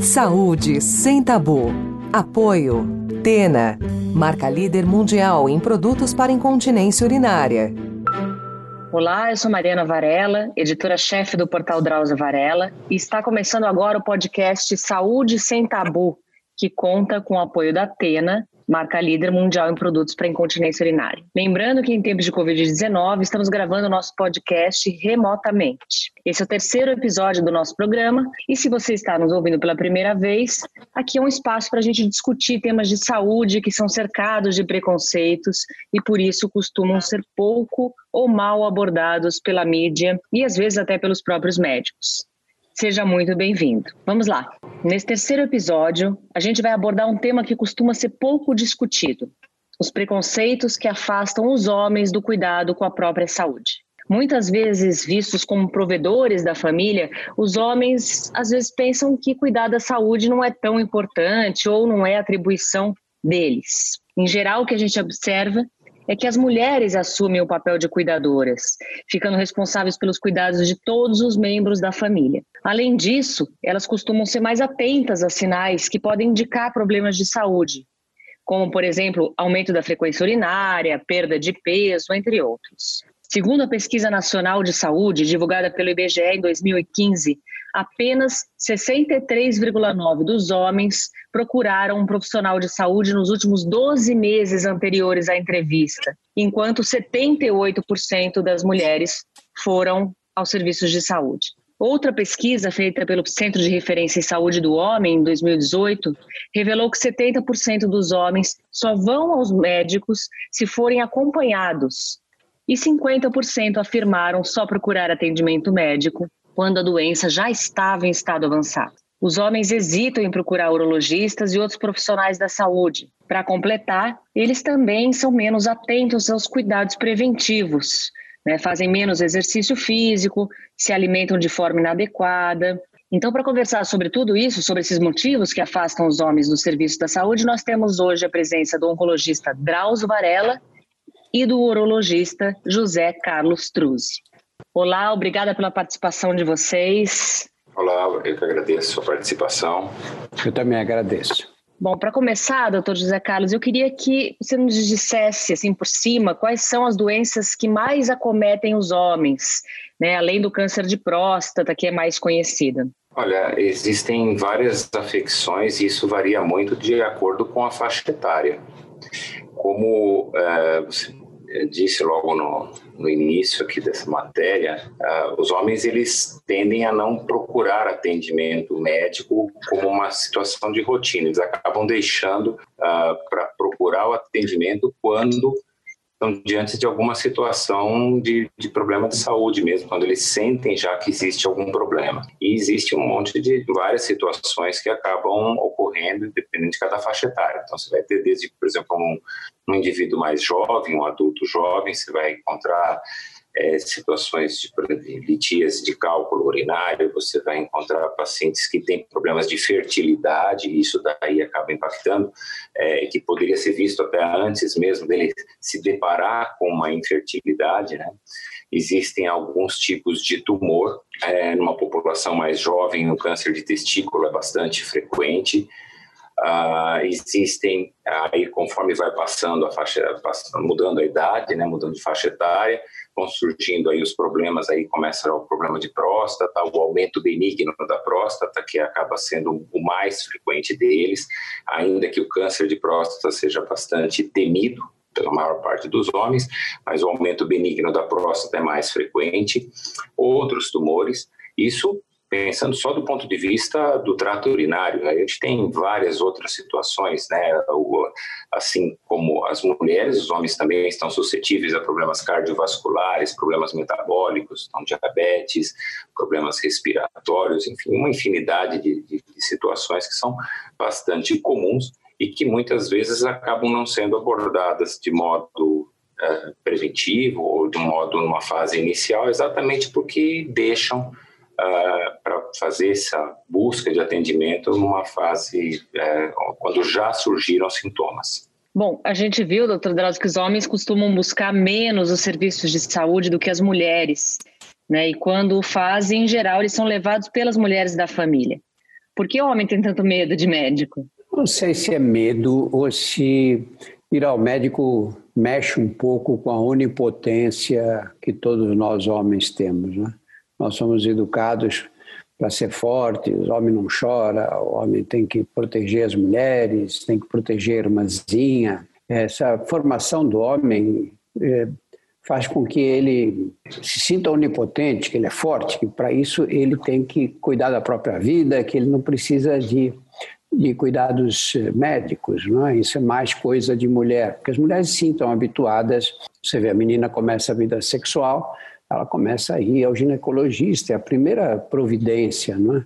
Saúde sem tabu. Apoio. Tena. Marca líder mundial em produtos para incontinência urinária. Olá, eu sou Mariana Varela, editora-chefe do portal Drauzio Varela, e está começando agora o podcast Saúde Sem Tabu, que conta com o apoio da Tena, marca líder mundial em produtos para incontinência urinária. Lembrando que em tempos de Covid-19 estamos gravando o nosso podcast remotamente. Esse é o terceiro episódio do nosso programa e se você está nos ouvindo pela primeira vez, aqui é um espaço para a gente discutir temas de saúde que são cercados de preconceitos e por isso costumam ser pouco ou mal abordados pela mídia e às vezes até pelos próprios médicos. Seja muito bem-vindo. Vamos lá. Nesse terceiro episódio, a gente vai abordar um tema que costuma ser pouco discutido: os preconceitos que afastam os homens do cuidado com a própria saúde. Muitas vezes vistos como provedores da família, os homens às vezes pensam que cuidar da saúde não é tão importante ou não é atribuição deles. Em geral, o que a gente observa é que as mulheres assumem o papel de cuidadoras, ficando responsáveis pelos cuidados de todos os membros da família. Além disso, elas costumam ser mais atentas a sinais que podem indicar problemas de saúde, como, por exemplo, aumento da frequência urinária, perda de peso, entre outros. Segundo a Pesquisa Nacional de Saúde, divulgada pelo IBGE em 2015, apenas 63,9% dos homens procuraram um profissional de saúde nos últimos 12 meses anteriores à entrevista, enquanto 78% das mulheres foram aos serviços de saúde. Outra pesquisa feita pelo Centro de Referência em Saúde do Homem, em 2018, revelou que 70% dos homens só vão aos médicos se forem acompanhados e 50% afirmaram só procurar atendimento médico quando a doença já estava em estado avançado. Os homens hesitam em procurar urologistas e outros profissionais da saúde. Para completar, eles também são menos atentos aos cuidados preventivos, né? fazem menos exercício físico, se alimentam de forma inadequada. Então, para conversar sobre tudo isso, sobre esses motivos que afastam os homens do serviço da saúde, nós temos hoje a presença do oncologista Drauzio Varela e do urologista José Carlos Truzzi. Olá, obrigada pela participação de vocês. Olá, eu que agradeço a sua participação. Eu também agradeço. Bom, para começar, doutor José Carlos, eu queria que você nos dissesse, assim, por cima, quais são as doenças que mais acometem os homens, né, além do câncer de próstata, que é mais conhecida. Olha, existem várias afecções e isso varia muito de acordo com a faixa etária. Como é, você disse logo no, no início aqui dessa matéria, uh, os homens eles tendem a não procurar atendimento médico como uma situação de rotina. Eles acabam deixando uh, para procurar o atendimento quando estão diante de alguma situação de, de problema de saúde mesmo, quando eles sentem já que existe algum problema. E existe um monte de várias situações que acabam ocorrendo dependendo de cada faixa etária. Então, você vai ter desde, por exemplo, um, um indivíduo mais jovem, um adulto jovem, você vai encontrar é, situações de litíase de cálculo urinário, você vai encontrar pacientes que têm problemas de fertilidade, e isso daí acaba impactando, é, que poderia ser visto até antes mesmo dele se deparar com uma infertilidade, né? Existem alguns tipos de tumor, é, numa população mais jovem, o câncer de testículo é bastante frequente, Uh, existem aí conforme vai passando a faixa mudando a idade né mudando de faixa etária vão surgindo aí os problemas, aí começa o problema de próstata, o aumento benigno da próstata, que acaba sendo o mais frequente deles, ainda que o câncer de próstata seja bastante temido pela maior parte dos homens, mas o aumento benigno da próstata é mais frequente. Outros tumores, isso pensando só do ponto de vista do trato urinário, a gente tem várias outras situações, né? Assim como as mulheres, os homens também estão suscetíveis a problemas cardiovasculares, problemas metabólicos, então diabetes, problemas respiratórios, enfim, uma infinidade de, de, de situações que são bastante comuns e que muitas vezes acabam não sendo abordadas de modo uh, preventivo ou de modo numa fase inicial, exatamente porque deixam uh, para fazer essa busca de atendimento numa fase uh, quando já surgiram sintomas. Bom, a gente viu, doutor Drauzio, que os homens costumam buscar menos os serviços de saúde do que as mulheres. Né? E quando fazem, em geral, eles são levados pelas mulheres da família. Por que o homem tem tanto medo de médico? Não sei se é medo ou se ir ao médico mexe um pouco com a onipotência que todos nós homens temos. Né? Nós somos educados para ser fortes, o homem não chora, o homem tem que proteger as mulheres, tem que proteger a irmãzinha. Essa formação do homem é, faz com que ele se sinta onipotente, que ele é forte, que para isso ele tem que cuidar da própria vida, que ele não precisa de, de cuidados médicos, não é? Isso é mais coisa de mulher, porque as mulheres sim estão habituadas. Você vê, a menina começa a vida sexual, ela começa a ir ao ginecologista, é a primeira providência, não é?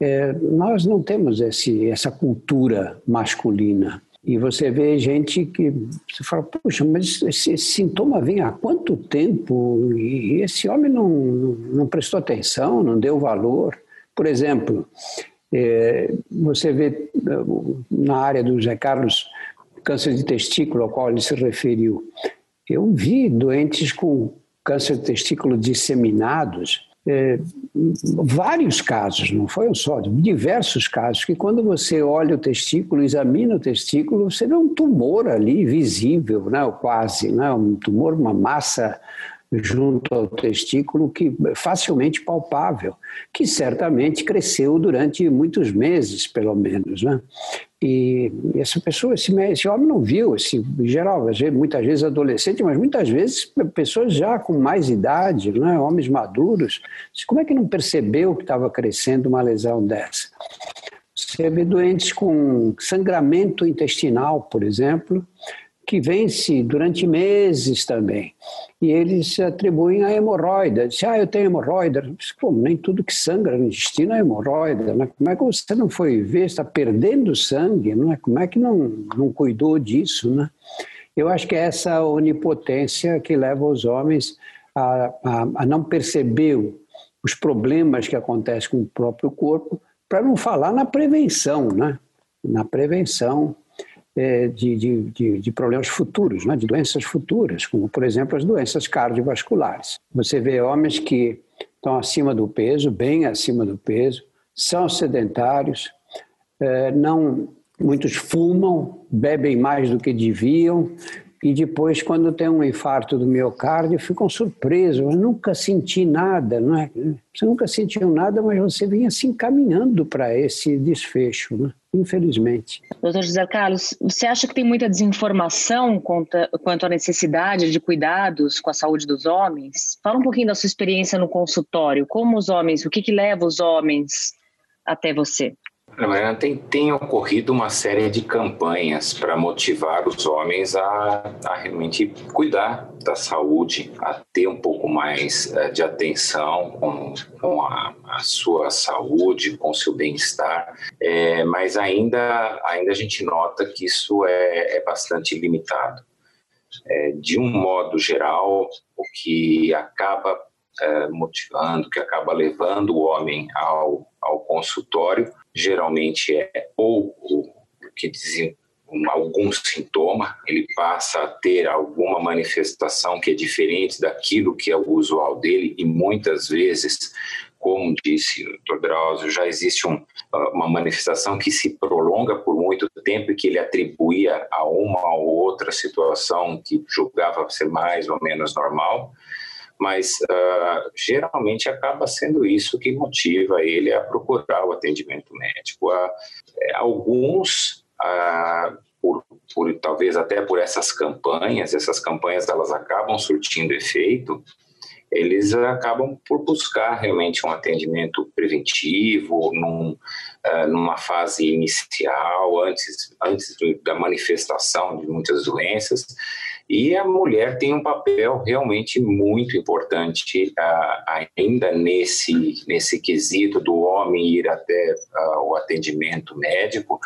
é nós não temos esse, essa cultura masculina. E você vê gente que você fala, puxa, mas esse, esse sintoma vem há quanto tempo e esse homem não, não prestou atenção, não deu valor. Por exemplo, é, você vê na área do José Carlos câncer de testículo ao qual ele se referiu. Eu vi doentes com câncer de testículo disseminados é, vários casos, não foi um só, diversos casos, que quando você olha o testículo, examina o testículo, você vê um tumor ali visível, né, quase, né, um tumor, uma massa junto ao testículo que facilmente palpável, que certamente cresceu durante muitos meses, pelo menos, né? E essa pessoa, esse, esse homem não viu, esse, em geral, muitas vezes adolescente, mas muitas vezes pessoas já com mais idade, né? homens maduros. Como é que não percebeu que estava crescendo uma lesão dessa? Você vê doentes com sangramento intestinal, por exemplo, que vence durante meses também. E eles atribuem a hemorroida. Dizem, ah, eu tenho hemorroida. Nem tudo que sangra no intestino é hemorroida. Né? Como é que você não foi ver, está perdendo sangue? Não é? Como é que não, não cuidou disso? Né? Eu acho que é essa onipotência que leva os homens a, a, a não perceber os problemas que acontecem com o próprio corpo, para não falar na prevenção, né? na prevenção de, de, de, de, problemas futuros, né, de doenças futuras, como, por exemplo, as doenças cardiovasculares. Você vê homens que estão acima do peso, bem acima do peso, são sedentários, é, não muitos fumam, bebem mais do que deviam, e depois, quando tem um infarto do miocárdio, ficam surpresos. Eu nunca senti nada, não é? Você nunca sentiu nada, mas você vinha se encaminhando para esse desfecho, né? infelizmente. Doutor José Carlos, você acha que tem muita desinformação quanto à necessidade de cuidados com a saúde dos homens? Fala um pouquinho da sua experiência no consultório. Como os homens, o que, que leva os homens até você? Mariana, tem, tem ocorrido uma série de campanhas para motivar os homens a, a, realmente cuidar da saúde, a ter um pouco mais uh, de atenção com, com a, a, sua saúde, com o seu bem-estar, é, mas ainda, ainda a gente nota que isso é, é bastante limitado. É, de um modo geral, o que acaba é, motivando, que acaba levando o homem ao, ao consultório, geralmente é ou que dizem algum sintoma, ele passa a ter alguma manifestação que é diferente daquilo que é o usual dele e muitas vezes, como disse o Dr. Drauzio, já existe um, uma manifestação que se prolonga por muito tempo e que ele atribuía a uma ou outra situação que julgava ser mais ou menos normal mas uh, geralmente acaba sendo isso que motiva ele a procurar o atendimento médico. Uh, alguns, uh, por, por, talvez até por essas campanhas, essas campanhas elas acabam surtindo efeito, eles acabam por buscar realmente um atendimento preventivo, num, numa fase inicial, antes, antes da manifestação de muitas doenças, e a mulher tem um papel realmente muito importante uh, ainda nesse, nesse quesito do homem ir até uh, o atendimento médico.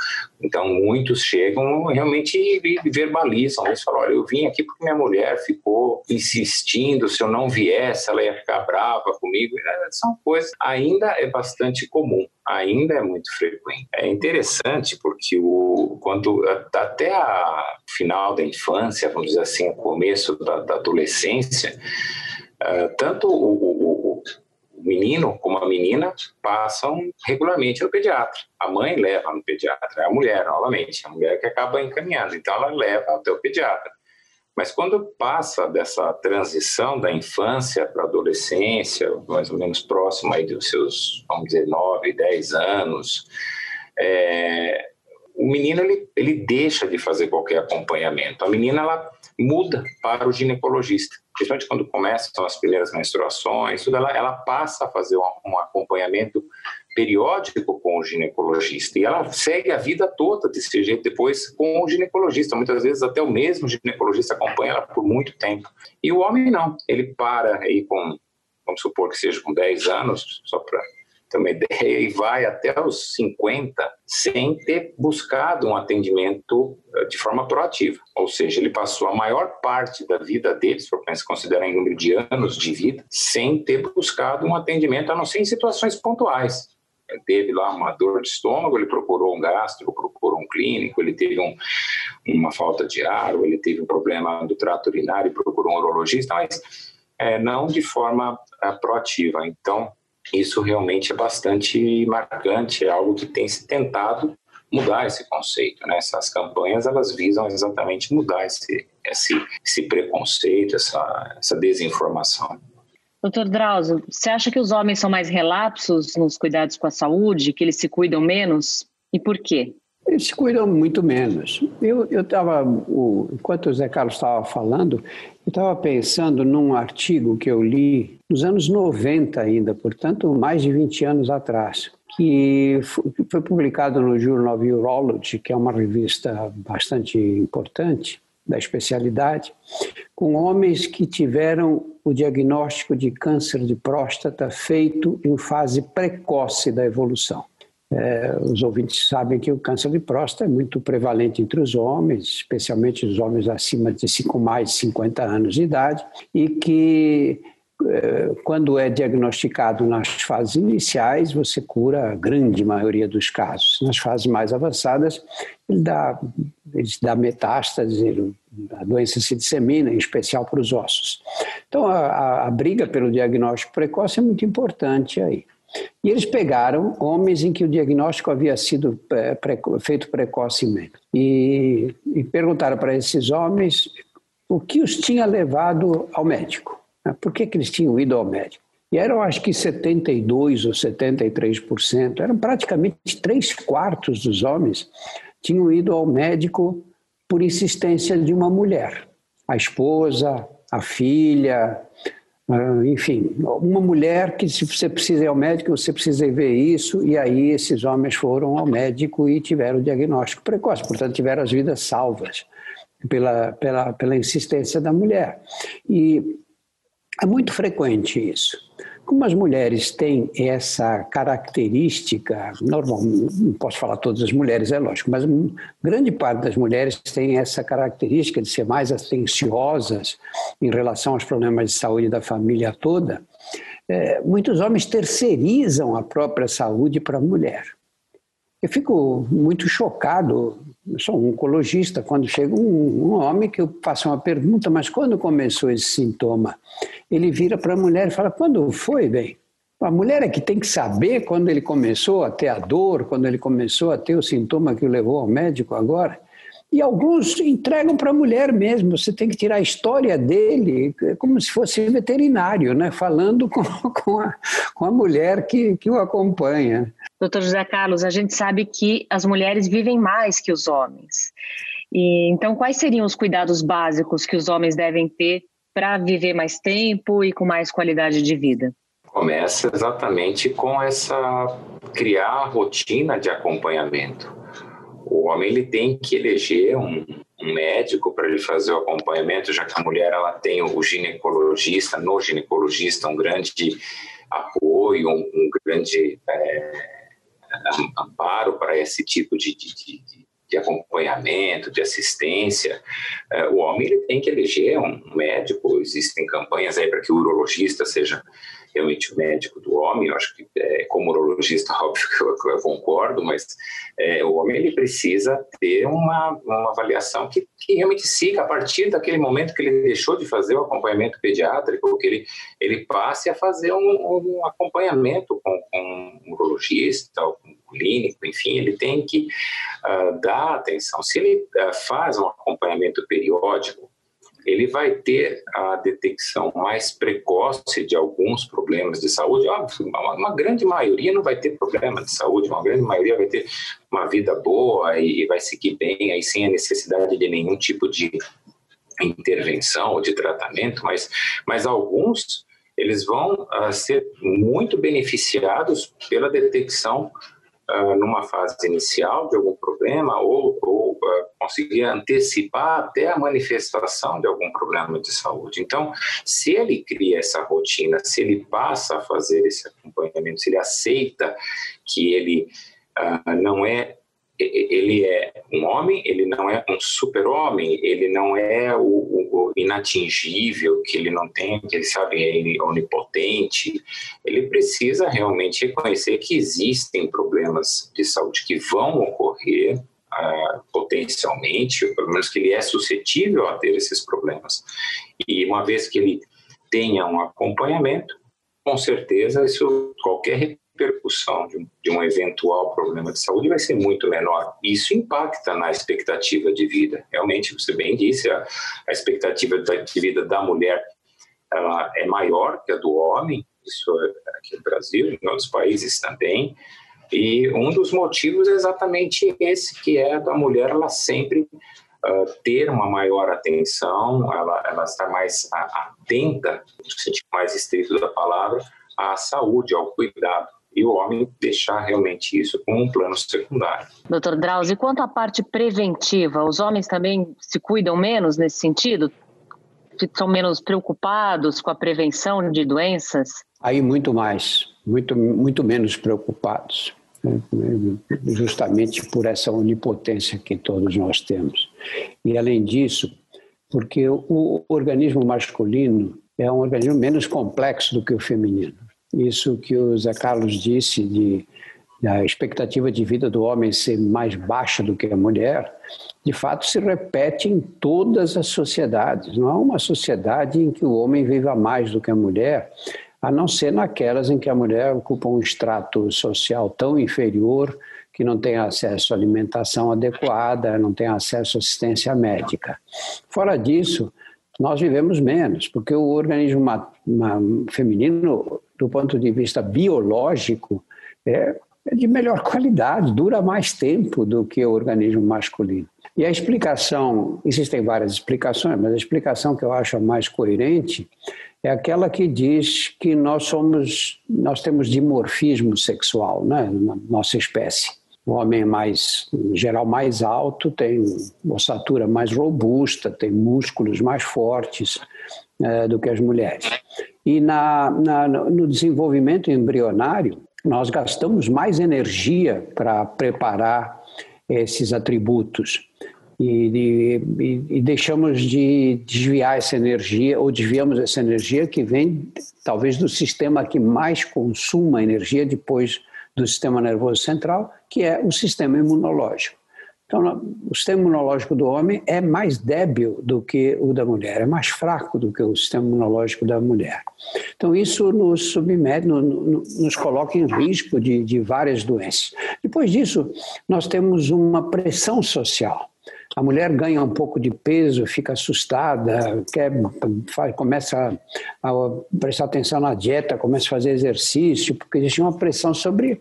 Então, muitos chegam realmente e verbalizam. Eles falam: Olha, eu vim aqui porque minha mulher ficou insistindo, se eu não viesse, ela ia ficar brava comigo. É, são coisas ainda é bastante comum ainda é muito frequente. É interessante porque o, quando até a final da infância, vamos dizer assim, o começo da, da adolescência, uh, tanto o, o, o menino como a menina passam regularmente no pediatra. A mãe leva no pediatra, a mulher, novamente, a mulher que acaba encaminhando, então ela leva até o pediatra. Mas quando passa dessa transição da infância para a adolescência, mais ou menos próximo aí dos seus, vamos dizer, 9, 10 anos, é, o menino ele, ele deixa de fazer qualquer acompanhamento. A menina ela muda para o ginecologista, principalmente quando começam as primeiras menstruações, tudo, ela, ela passa a fazer um, um acompanhamento periódico com o ginecologista e ela segue a vida toda desse jeito depois com o ginecologista. Muitas vezes até o mesmo ginecologista acompanha ela por muito tempo. E o homem não, ele para aí com, vamos supor que seja com 10 anos, só para ter uma ideia, e vai até os 50 sem ter buscado um atendimento eh, de forma proativa. Ou seja, ele passou a maior parte da vida dele, se for considerar em número de anos de vida, sem ter buscado um atendimento, a não ser em situações pontuais. Teve lá uma dor de estômago, ele procurou um gastro, procurou um clínico, ele teve um, uma falta de ar, ou ele teve um problema do trato urinário e procurou um urologista, mas é, não de forma é, proativa. Então, isso realmente é bastante marcante, é algo que tem se tentado mudar esse conceito. Né? Essas campanhas elas visam exatamente mudar esse, esse, esse preconceito, essa, essa desinformação. Doutor Drauzio, você acha que os homens são mais relapsos nos cuidados com a saúde, que eles se cuidam menos? E por quê? Eles se cuidam muito menos. Eu estava, enquanto o Zé Carlos estava falando, eu estava pensando num artigo que eu li nos anos 90 ainda, portanto, mais de 20 anos atrás, que foi publicado no Journal of Urology, que é uma revista bastante importante da especialidade, com homens que tiveram o diagnóstico de câncer de próstata feito em fase precoce da evolução. É, os ouvintes sabem que o câncer de próstata é muito prevalente entre os homens, especialmente os homens acima de 5, mais de 50 anos de idade, e que quando é diagnosticado nas fases iniciais, você cura a grande maioria dos casos. Nas fases mais avançadas, ele dá, ele dá metástase, a doença se dissemina, em especial para os ossos. Então, a, a, a briga pelo diagnóstico precoce é muito importante aí. E eles pegaram homens em que o diagnóstico havia sido é, feito precocemente e, e perguntaram para esses homens o que os tinha levado ao médico. Né? Por que, que eles tinham ido ao médico? E eram, acho que 72% ou 73%, eram praticamente três quartos dos homens tinham ido ao médico por insistência de uma mulher. A esposa, a filha, ah, enfim, uma mulher que se você precisa ir ao médico, você precisa ver isso, e aí esses homens foram ao médico e tiveram o diagnóstico precoce, portanto tiveram as vidas salvas pela, pela, pela insistência da mulher. E é muito frequente isso. Como as mulheres têm essa característica, normal, não posso falar todas as mulheres, é lógico, mas grande parte das mulheres tem essa característica de ser mais atenciosas em relação aos problemas de saúde da família toda, é, muitos homens terceirizam a própria saúde para a mulher. Eu fico muito chocado, eu sou um oncologista, quando chega um, um, homem que eu faço uma pergunta, mas quando começou esse sintoma? Ele vira para a mulher e fala, quando foi, bem? A mulher é que tem que saber quando ele começou a ter a dor, quando ele começou a ter o sintoma que o levou ao médico agora. E alguns entregam para a mulher mesmo. Você tem que tirar a história dele, como se fosse veterinário, né? falando com, com, a, com a mulher que, que o acompanha. Doutor José Carlos, a gente sabe que as mulheres vivem mais que os homens. E, então, quais seriam os cuidados básicos que os homens devem ter para viver mais tempo e com mais qualidade de vida? Começa exatamente com essa criar rotina de acompanhamento o homem ele tem que eleger um, um médico para ele fazer o acompanhamento, já que a mulher ela tem o ginecologista, no ginecologista, um grande apoio, um, um grande é, amparo para esse tipo de, de, de, de acompanhamento, de assistência. É, o homem ele tem que eleger um médico, existem campanhas aí para que o urologista seja realmente o médico do homem. Eu acho que, é, como urologista, óbvio que eu, eu concordo, mas é, o homem ele precisa ter uma, uma avaliação que, que realmente siga a partir daquele momento que ele deixou de fazer o acompanhamento pediátrico, que ele, ele passe a fazer um, um acompanhamento com, com um urologista, ou com um clínico, enfim, ele tem que uh, dar atenção. Se ele uh, faz um acompanhamento periódico, ele vai ter a detecção mais precoce de alguns problemas de saúde. Óbvio, uma, uma, grande maioria não vai ter problema de saúde, uma grande maioria vai ter uma vida boa e, e vai seguir bem, aí sem a necessidade de nenhum tipo de intervenção ou de tratamento, mas, mas alguns eles vão uh, ser muito beneficiados pela detecção uh, numa fase inicial de algum problema ou, ou uh, conseguir antecipar até a manifestação de algum problema de saúde. Então, se ele cria essa rotina, se ele passa a fazer esse acompanhamento, se ele aceita que ele uh, não é ele é um homem, ele não é um super-homem, ele não é o, o, inatingível, que ele não tem, que ele sabe, é onipotente. Ele precisa realmente reconhecer que existem problemas de saúde que vão ocorrer uh, potencialmente, ou pelo menos que ele é suscetível a ter esses problemas. E uma vez que ele tenha um acompanhamento, com certeza isso qualquer repercussão de um, de um, eventual problema de saúde vai ser muito menor. Isso impacta na expectativa de vida. Realmente, você bem disse, a, a expectativa de vida da mulher ela é maior que a do homem, isso é aqui no Brasil, em outros países também. E um dos motivos é exatamente esse, que é da mulher ela sempre uh, ter uma maior atenção, ela, ela está mais atenta, no sentido mais estrito da palavra, à saúde, ao cuidado e o homem deixar realmente isso como um plano secundário. Doutor Drauzio, e quanto à parte preventiva, os homens também se cuidam menos nesse sentido? Estão menos preocupados com a prevenção de doenças? Aí muito mais, muito, muito menos preocupados, né? justamente por essa onipotência que todos nós temos. E além disso, porque o organismo masculino é um organismo menos complexo do que o feminino. Isso que o Zé Carlos disse de a expectativa de vida do homem ser mais baixa do que a mulher, de fato se repete em todas as sociedades. Não há uma sociedade em que o homem viva mais do que a mulher, a não ser naquelas em que a mulher ocupa um extrato social tão inferior que não tem acesso à alimentação adequada, não tem acesso à assistência médica. Fora disso, nós vivemos menos, porque o organismo feminino do ponto de vista biológico, é, é de melhor qualidade, dura mais tempo do que o organismo masculino. E a explicação, existem várias explicações, mas a explicação que eu acho mais coerente é aquela que diz que nós somos, nós temos dimorfismo sexual, né, na nossa espécie. O homem é mais, em geral, mais alto, tem ossatura mais robusta, tem músculos mais fortes é, do que as mulheres. E na, na, no desenvolvimento embrionário, nós gastamos mais energia para preparar esses atributos e, e, e, deixamos de desviar essa energia, ou desviamos essa energia que vem talvez do sistema que mais consuma energia depois do sistema nervoso central, que é o sistema imunológico. Então, o sistema imunológico do homem é mais débil do que o da mulher, é mais fraco do que o sistema imunológico da mulher. Então, isso nos submete, nos coloca em risco de, de várias doenças. Depois disso, nós temos uma pressão social. A mulher ganha um pouco de peso, fica assustada, quer, faz, começa a, a prestar atenção na dieta, começa a fazer exercício, porque existe uma pressão sobre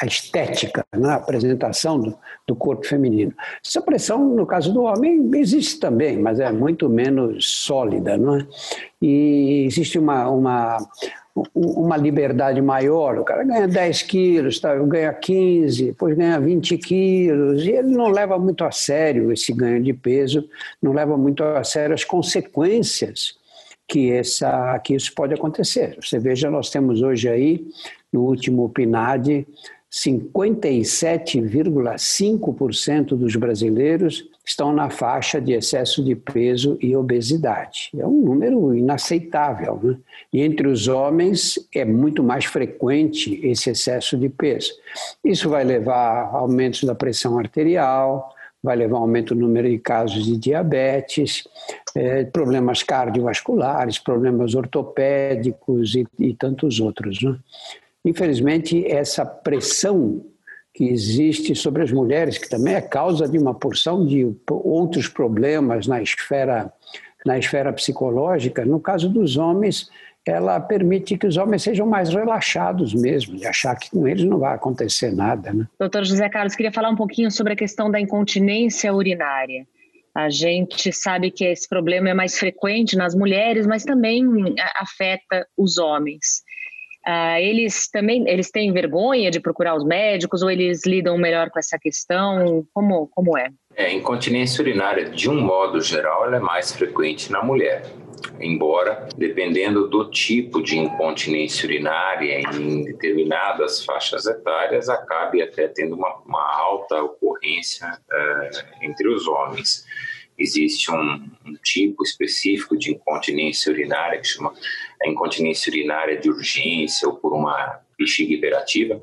a estética, né, a apresentação do, do, corpo feminino. Essa pressão, no caso do homem, existe também, mas é muito menos sólida. Não é? E existe uma, uma, uma liberdade maior. O cara ganha 10 quilos, tá? ganha 15, depois ganha 20 quilos, e ele não leva muito a sério esse ganho de peso, não leva muito a sério as consequências que, essa, que isso pode acontecer. Você veja, nós temos hoje aí no último PNAD, 57,5% dos brasileiros estão na faixa de excesso de peso e obesidade. É um número inaceitável. Né? E entre os homens é muito mais frequente esse excesso de peso. Isso vai levar a aumentos da pressão arterial, vai levar a aumento do número de casos de diabetes, é, problemas cardiovasculares, problemas ortopédicos e, e tantos outros. Né? Infelizmente, essa pressão que existe sobre as mulheres, que também é causa de uma porção de outros problemas na esfera, na esfera psicológica. No caso dos homens, ela permite que os homens sejam mais relaxados mesmo, de achar que com eles não vai acontecer nada. Né? Doutor José Carlos, queria falar um pouquinho sobre a questão da incontinência urinária. A gente sabe que esse problema é mais frequente nas mulheres, mas também afeta os homens. Uh, eles também eles têm vergonha de procurar os médicos ou eles lidam melhor com essa questão? Como, como é? É, incontinência urinária, de um modo geral, é mais frequente na mulher. Embora, dependendo do tipo de incontinência urinária em determinadas faixas etárias, acabe até tendo uma, uma alta ocorrência uh, entre os homens existe um, um, tipo específico de incontinência urinária que chama a incontinência urinária de urgência ou por uma bexiga hiperativa,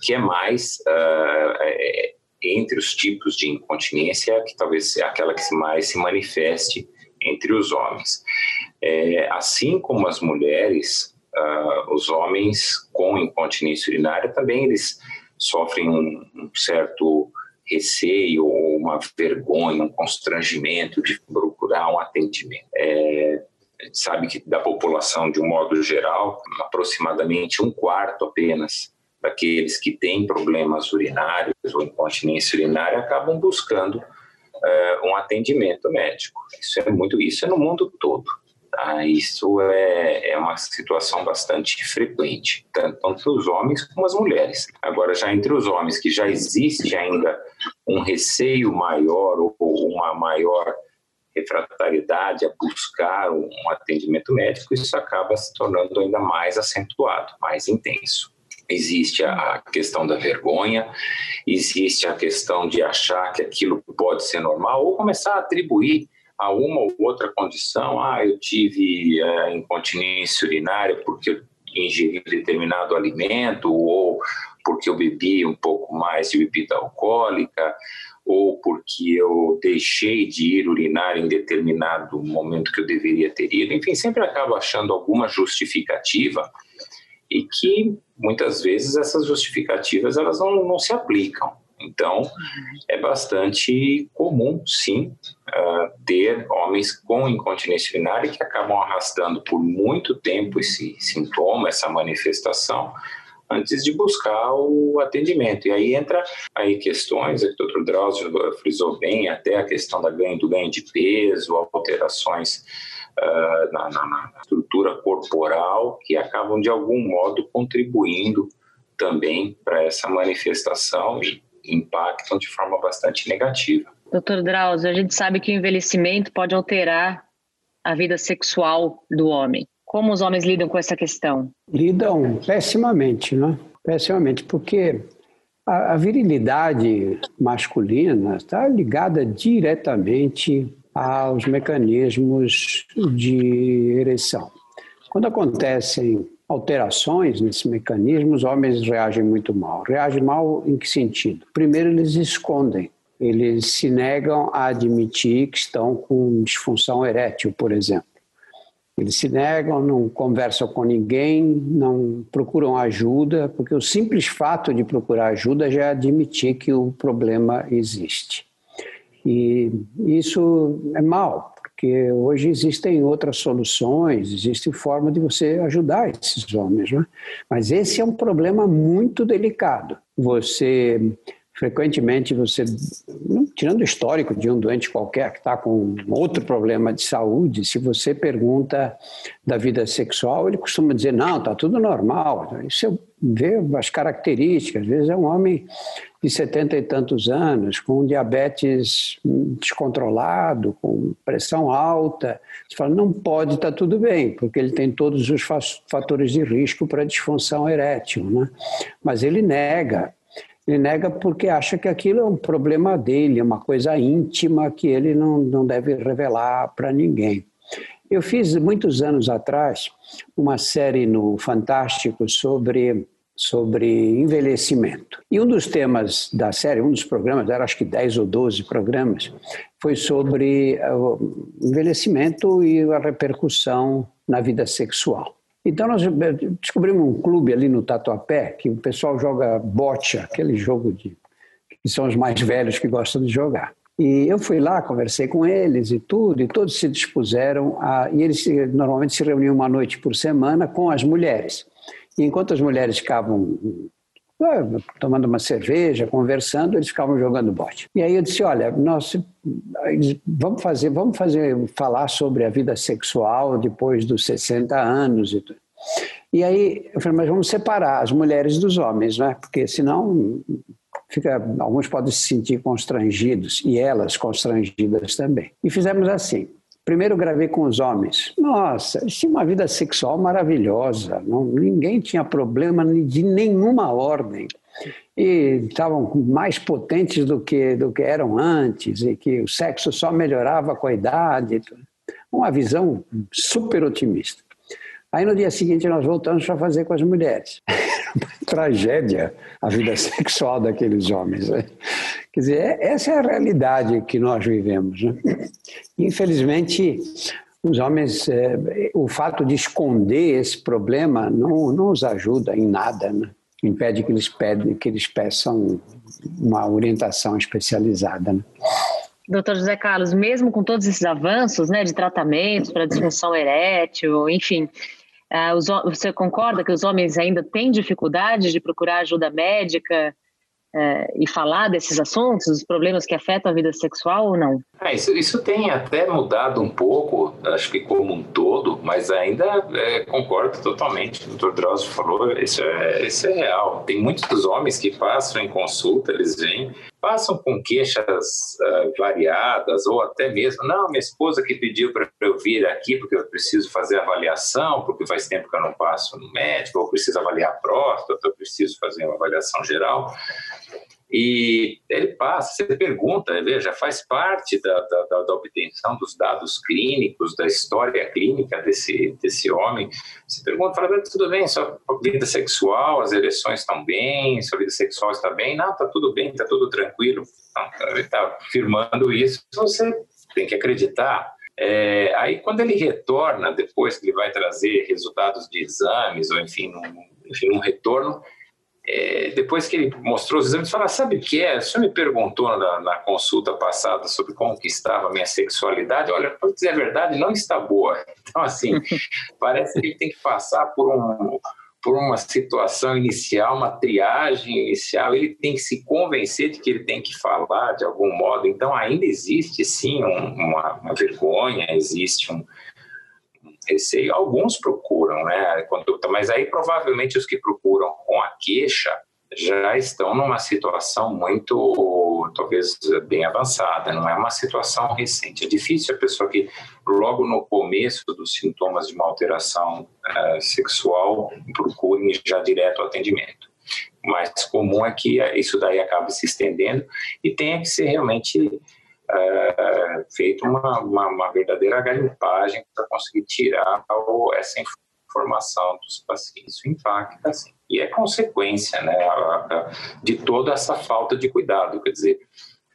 que é mais uh, é, entre os tipos de incontinência que talvez seja aquela que mais se manifeste entre os homens. É, assim como as mulheres, uh, os homens com incontinência urinária também eles sofrem um, um certo receio uma vergonha, um constrangimento de procurar um atendimento. É, a gente sabe que da população, de um modo geral, aproximadamente um quarto apenas daqueles que têm problemas urinários ou incontinência urinária acabam buscando uh, um atendimento médico. Isso é muito, isso é no mundo todo. Tá? Isso é, é uma situação bastante frequente, tanto para os homens como as mulheres. Agora, já entre os homens, que já existe ainda um receio maior ou uma maior refratariedade a buscar um atendimento médico, isso acaba se tornando ainda mais acentuado, mais intenso. Existe a questão da vergonha, existe a questão de achar que aquilo pode ser normal ou começar a atribuir a uma ou outra condição. Ah, eu tive é, incontinência urinária porque eu ingeri determinado alimento ou porque eu bebi um pouco mais de bebida alcoólica ou porque eu deixei de ir urinar em determinado momento que eu deveria ter ido. Enfim, sempre acabo achando alguma justificativa e que muitas vezes essas justificativas elas não, não se aplicam. Então, é bastante comum, sim, uh, ter homens com incontinência urinária que acabam arrastando por muito tempo esse sintoma, essa manifestação, antes de buscar o atendimento. E aí entra aí questões, que o doutor Drauzio frisou bem, até a questão da ganho, do ganho de peso, alterações uh, na, na, na estrutura corporal, que acabam de algum modo contribuindo também para essa manifestação e impactam de forma bastante negativa. Doutor Drauzio, a gente sabe que o envelhecimento pode alterar a vida sexual do homem. Como os homens lidam com essa questão? Lidam pessimamente, né? Pessimamente, porque a, a virilidade masculina está ligada diretamente aos mecanismos de ereção. Quando acontecem alterações nesse mecanismo, os homens reagem muito mal. Reagem mal em que sentido? Primeiro, eles escondem. Eles se negam a admitir que estão com disfunção erétil, por exemplo. Eles se negam, não conversam com ninguém, não procuram ajuda, porque o simples fato de procurar ajuda já é admitir que o problema existe. E isso é mal, porque hoje existem outras soluções, existe forma de você ajudar esses homens. Né? Mas esse é um problema muito delicado. Você frequentemente você, tirando o histórico de um doente qualquer que está com outro problema de saúde, se você pergunta da vida sexual, ele costuma dizer, não, está tudo normal. Isso vê as características, às vezes é um homem de setenta e tantos anos, com diabetes descontrolado, com pressão alta, você fala, não pode estar tá tudo bem, porque ele tem todos os fatores de risco para disfunção erétil, né? mas ele nega Ele nega porque acha que aquilo é um problema dele, é uma coisa íntima que ele não, não deve revelar para ninguém. Eu fiz muitos anos atrás uma série no Fantástico sobre sobre envelhecimento. E um dos temas da série, um dos programas, era acho que 10 ou 12 programas, foi sobre o envelhecimento e a repercussão na vida sexual. Então nós descobrimos um clube ali no Tatuapé que o pessoal joga bocha, aquele jogo de que são os mais velhos que gostam de jogar. E eu fui lá, conversei com eles e tudo, e todos se dispuseram a. E eles normalmente se reuniam uma noite por semana com as mulheres. E enquanto as mulheres ficavam tomando uma cerveja, conversando, eles ficavam jogando bote. E aí eu disse, olha, nós vamos fazer, vamos fazer, falar sobre a vida sexual depois dos 60 anos e tudo. E aí eu falei, mas vamos separar as mulheres dos homens, né? Porque senão fica, alguns podem se sentir constrangidos e elas constrangidas também. E fizemos assim. Primeiro gravei com os homens. Nossa, eles tinham uma vida sexual maravilhosa. Não, ninguém tinha problema de nenhuma ordem. E estavam mais potentes do que, do que eram antes, e que o sexo só melhorava com a idade. Uma visão super otimista. Aí no dia seguinte nós voltamos para fazer com as mulheres. Tragédia a vida sexual daqueles homens. Né? Quer dizer, é, essa é a realidade que nós vivemos. Né? Infelizmente, os homens, é, o fato de esconder esse problema não, não os ajuda em nada, né? impede que eles, pedem, que eles peçam uma orientação especializada. Né? Doutor José Carlos, mesmo com todos esses avanços né, de tratamentos para disfunção erétil, enfim, você concorda que os homens ainda têm dificuldade de procurar ajuda médica é, e falar desses assuntos, os problemas que afetam a vida sexual ou não? É, isso, isso tem até mudado um pouco, acho que como um todo, mas ainda é, concordo totalmente. O doutor Drauzio falou, isso é, isso é real. Tem muitos homens que passam em consulta, eles vêm, passam com queixas uh, variadas, ou até mesmo, não, minha esposa que pediu para eu vir aqui porque eu preciso fazer avaliação, porque faz tempo que eu não passo no médico, ou preciso avaliar a próstata, eu preciso fazer uma avaliação geral. E ele passa, você pergunta, veja, faz parte da, da, da, obtenção dos dados clínicos, da história clínica desse, desse homem. Você pergunta, fala, tudo bem, sua vida sexual, as ereções estão bem, sua vida sexual está bem? Não, está tudo bem, está tudo tranquilo. Não, ele está afirmando isso, você tem que acreditar. É, aí, quando ele retorna, depois que ele vai trazer resultados de exames, ou enfim, um, enfim, um retorno, é, depois que ele mostrou os exames, fala, sabe o que é? O senhor me perguntou na, na, consulta passada sobre como que estava a minha sexualidade. Olha, para dizer a verdade, não está boa. Então, assim, parece que ele tem que passar por, um, por uma situação inicial, uma triagem inicial. Ele tem que se convencer de que ele tem que falar de algum modo. Então, ainda existe, sim, um, uma, uma vergonha, existe um, receio. Alguns procuram, né? Conduta, mas aí provavelmente os que procuram com a queixa já estão numa situação muito, talvez, bem avançada, não é uma situação recente. É difícil a pessoa que, logo no começo dos sintomas de uma alteração uh, sexual, procure já direto ao atendimento. O mais comum é que isso daí acabe se estendendo e tenha que ser realmente é, feito uma, uma, uma, verdadeira garimpagem para conseguir tirar essa informação dos pacientes. Isso impacta, sim. E é consequência né, de toda essa falta de cuidado. Quer dizer,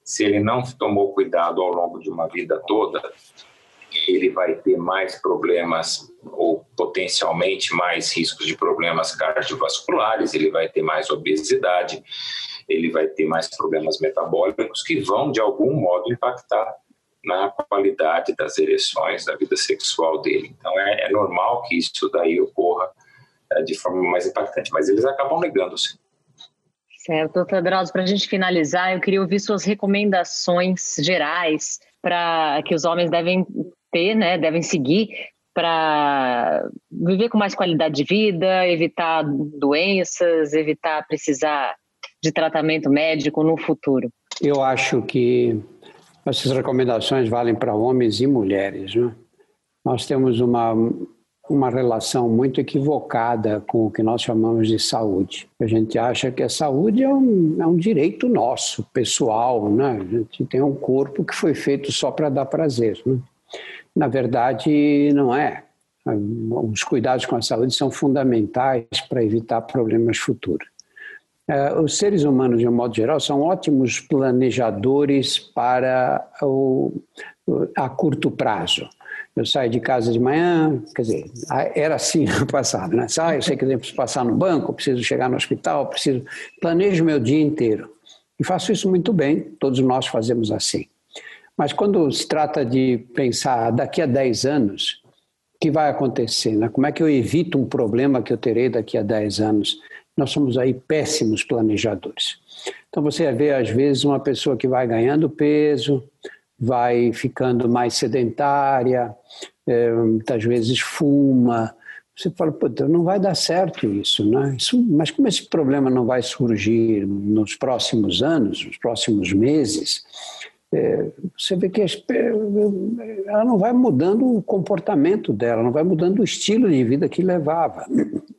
se ele não tomou cuidado ao longo de uma vida toda, ele vai ter mais problemas ou potencialmente mais riscos de problemas cardiovasculares, ele vai ter mais obesidade, ele vai ter mais problemas metabólicos que vão, de algum modo, impactar na qualidade das ereções, da vida sexual dele. Então, é, é normal que isso daí ocorra é, de forma mais impactante, mas eles acabam negando-se. Certo, doutor Drauzio, para a gente finalizar, eu queria ouvir suas recomendações gerais para que os homens devem ter, né, devem seguir para viver com mais qualidade de vida, evitar doenças, evitar precisar de tratamento médico no futuro? Eu acho que essas recomendações valem para homens e mulheres. Né? Nós temos uma, uma relação muito equivocada com o que nós chamamos de saúde. A gente acha que a saúde é um, é um direito nosso, pessoal, né? A gente tem um corpo que foi feito só para dar prazer. Né? Na verdade, não é. Os cuidados com a saúde são fundamentais para evitar problemas futuros. É, os seres humanos, de um modo geral, são ótimos planejadores para o, a curto prazo. Eu saio de casa de manhã, quer dizer, era assim no passado, né? Eu sei que preciso passar no banco, preciso chegar no hospital, preciso. Planejo meu dia inteiro. E faço isso muito bem, todos nós fazemos assim. Mas quando se trata de pensar daqui a 10 anos, o que vai acontecer? Né? Como é que eu evito um problema que eu terei daqui a 10 anos? Nós somos aí péssimos planejadores. Então você vê, às vezes, uma pessoa que vai ganhando peso, vai ficando mais sedentária, é, muitas vezes fuma. Você fala, Puta, não vai dar certo isso, né? Isso, mas como esse problema não vai surgir nos próximos anos, nos próximos meses, é, você vê que ela não vai mudando o comportamento dela, não vai mudando o estilo de vida que levava.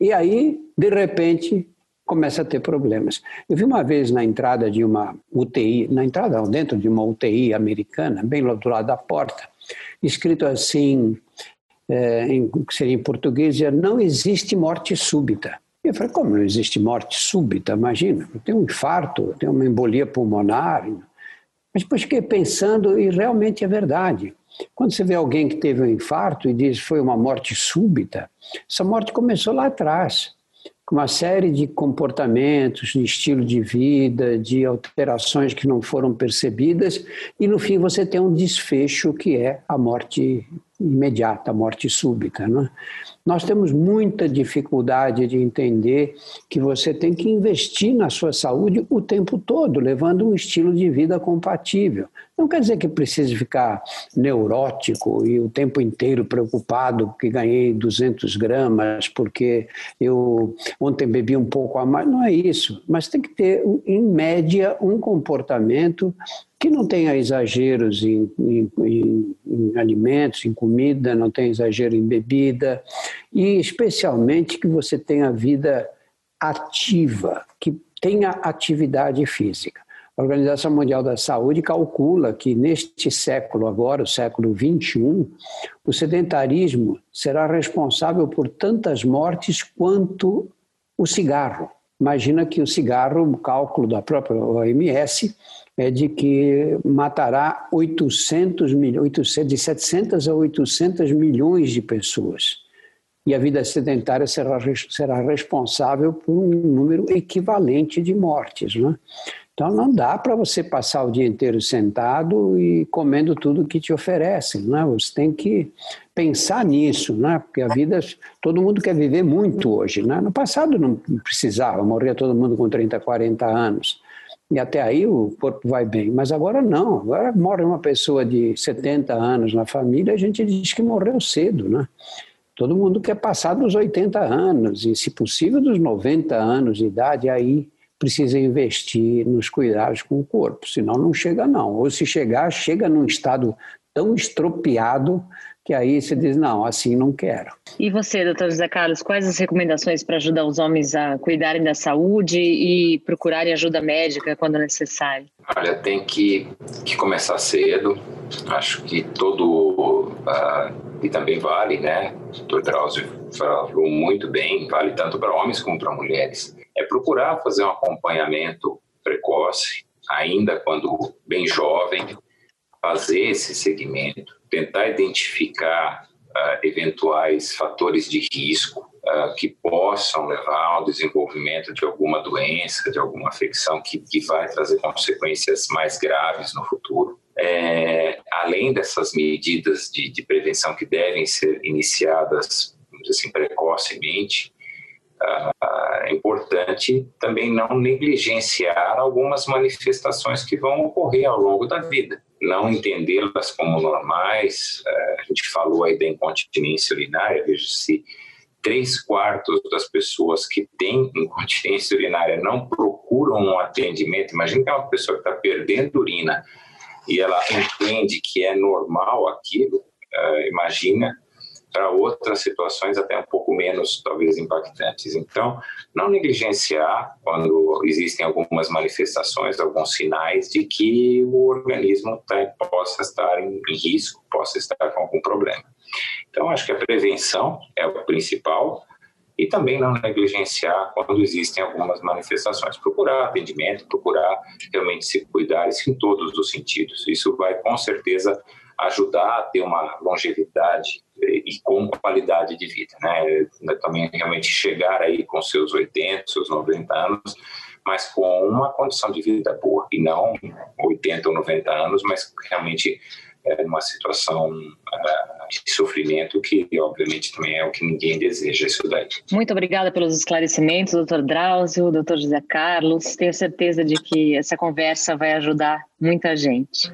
E aí, de repente, começa a ter problemas. Eu vi uma vez na entrada de uma UTI, na entrada, dentro de uma UTI americana, bem do lado da porta, escrito assim, é, em, seria em português, não existe morte súbita. E eu falei, como não existe morte súbita? Imagina, tenho um infarto, tenho uma embolia pulmonar. Mas depois fiquei pensando e realmente é verdade. Quando você vê alguém que teve um infarto e diz que foi uma morte súbita, essa morte começou lá atrás com uma série de comportamentos, de estilo de vida, de alterações que não foram percebidas, e no fim você tem um desfecho que é a morte imediata, morte súbita. Não é? Nós temos muita dificuldade de entender que você tem que investir na sua saúde o tempo todo, levando um estilo de vida compatível. Não quer dizer que precise ficar neurótico e o tempo inteiro preocupado porque ganhei 200 gramas, porque eu ontem bebi um pouco a mais. Não é isso. Mas tem que ter, em média, um comportamento que não tenha exageros em, em, em, alimentos, em comida, não tenha exagero em bebida, e especialmente que você tenha vida ativa, que tenha atividade física. A Organização Mundial da Saúde calcula que neste século agora, o século 21, o sedentarismo será responsável por tantas mortes quanto o cigarro. Imagina que o cigarro, o cálculo da própria OMS, é de que matará 800 milhões, de 700 a 800 milhões de pessoas. E a vida sedentária será, será responsável por um número equivalente de mortes. Né? Então não dá para você passar o dia inteiro sentado e comendo tudo que te oferecem. Né? Você tem que pensar nisso, né? porque a vida, todo mundo quer viver muito hoje. Né? No passado não precisava, morria todo mundo com 30, 40 anos e até aí o corpo vai bem. Mas agora não, agora morre uma pessoa de 70 anos na família, a gente diz que morreu cedo, né? Todo mundo quer passar dos 80 anos e, se possível, dos 90 anos de idade, aí precisa investir nos cuidados com o corpo, senão não chega não. Ou se chegar, chega num estado tão estropiado que aí você diz, não, assim não quero. E você, doutor José Carlos, quais as recomendações para ajudar os homens a cuidarem da saúde e procurarem ajuda médica quando necessário? Olha, tem que, que começar cedo. Acho que todo. Uh, e também vale, né? O doutor Drauzio falou muito bem, vale tanto para homens como para mulheres. É procurar fazer um acompanhamento precoce, ainda quando bem jovem, fazer esse segmento, tentar identificar uh, eventuais fatores de risco uh, que possam levar ao desenvolvimento de alguma doença, de alguma afecção que, que vai trazer consequências mais graves no futuro. É, além dessas medidas de, de, prevenção que devem ser iniciadas, assim, precocemente, uh, é importante também não negligenciar algumas manifestações que vão ocorrer ao longo da vida não entendê-las como normais. É, a gente falou aí da incontinência urinária, veja se três quartos das pessoas que têm incontinência urinária não procuram um atendimento. Imagina que é uma pessoa que está perdendo urina e ela entende que é normal aquilo. Uh, imagina para outras situações até um pouco menos, talvez, impactantes. Então, não negligenciar quando existem algumas manifestações, alguns sinais de que o organismo tá, possa estar em risco, possa estar com algum problema. Então, acho que a prevenção é o principal e também não negligenciar quando existem algumas manifestações. Procurar atendimento, procurar realmente se cuidar, isso em todos os sentidos. Isso vai, com certeza, ajudar a ter uma longevidade e com qualidade de vida, né? Também realmente chegar aí com seus 80, seus 90 anos, mas com uma condição de vida boa, e não 80 ou 90 anos, mas realmente é uma situação uh, de sofrimento que, obviamente, também é o que ninguém deseja isso daí. Muito obrigada pelos esclarecimentos, doutor Drauzio, doutor José Carlos. Tenho certeza de que essa conversa vai ajudar muita gente.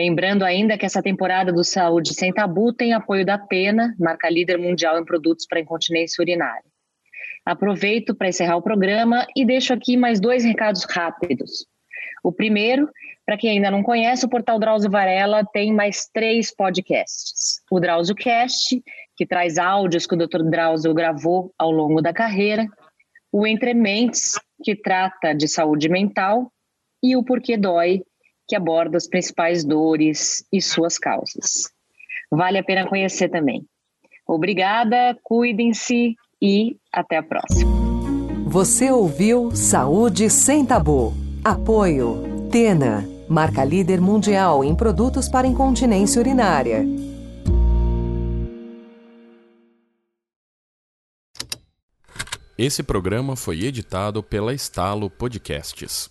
Lembrando ainda que essa temporada do Saúde Sem Tabu tem apoio da Pena, marca líder mundial em produtos para incontinência urinária. Aproveito para encerrar o programa e deixo aqui mais dois recados rápidos. O primeiro, para quem ainda não conhece, o portal Drauzio Varela tem mais três podcasts. O Drauzio Cast, que traz áudios que o Dr. Drauzio gravou ao longo da carreira. O Entre Mentes, que trata de saúde mental. E o Porquê Dói, que aborda as principais dores e suas causas. Vale a pena conhecer também. Obrigada, cuidem-se e até a próxima. Você ouviu Saúde Sem Tabu. Apoio Tena, marca líder mundial em produtos para incontinência urinária. Esse programa foi editado pela Estalo Podcasts.